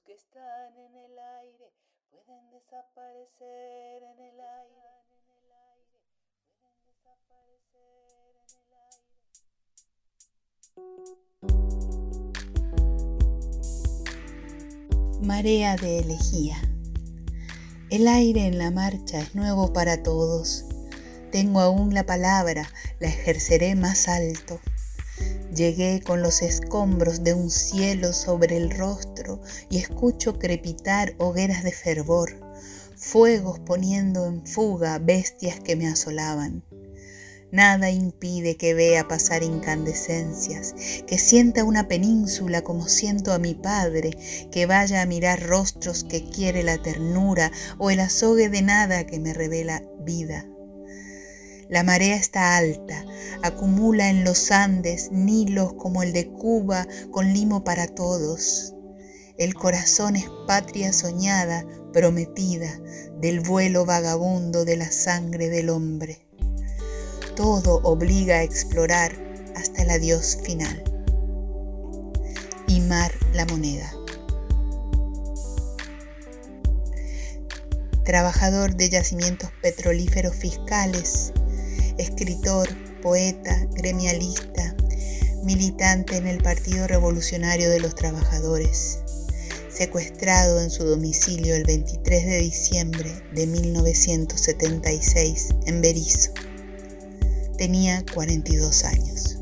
Los que están en el aire pueden desaparecer en el aire. Pueden desaparecer en el aire. Marea de elegía. El aire en la marcha es nuevo para todos. Tengo aún la palabra, la ejerceré más alto. Llegué con los escombros de un cielo sobre el rostro y escucho crepitar hogueras de fervor, fuegos poniendo en fuga bestias que me asolaban. Nada impide que vea pasar incandescencias, que sienta una península como siento a mi padre, que vaya a mirar rostros que quiere la ternura o el azogue de nada que me revela vida. La marea está alta, acumula en los Andes nilos como el de Cuba con limo para todos. El corazón es patria soñada, prometida, del vuelo vagabundo de la sangre del hombre. Todo obliga a explorar hasta el adiós final. Y mar la moneda. Trabajador de yacimientos petrolíferos fiscales, escritor, poeta, gremialista, militante en el Partido Revolucionario de los Trabajadores, secuestrado en su domicilio el 23 de diciembre de 1976 en Berizo. Tenía 42 años.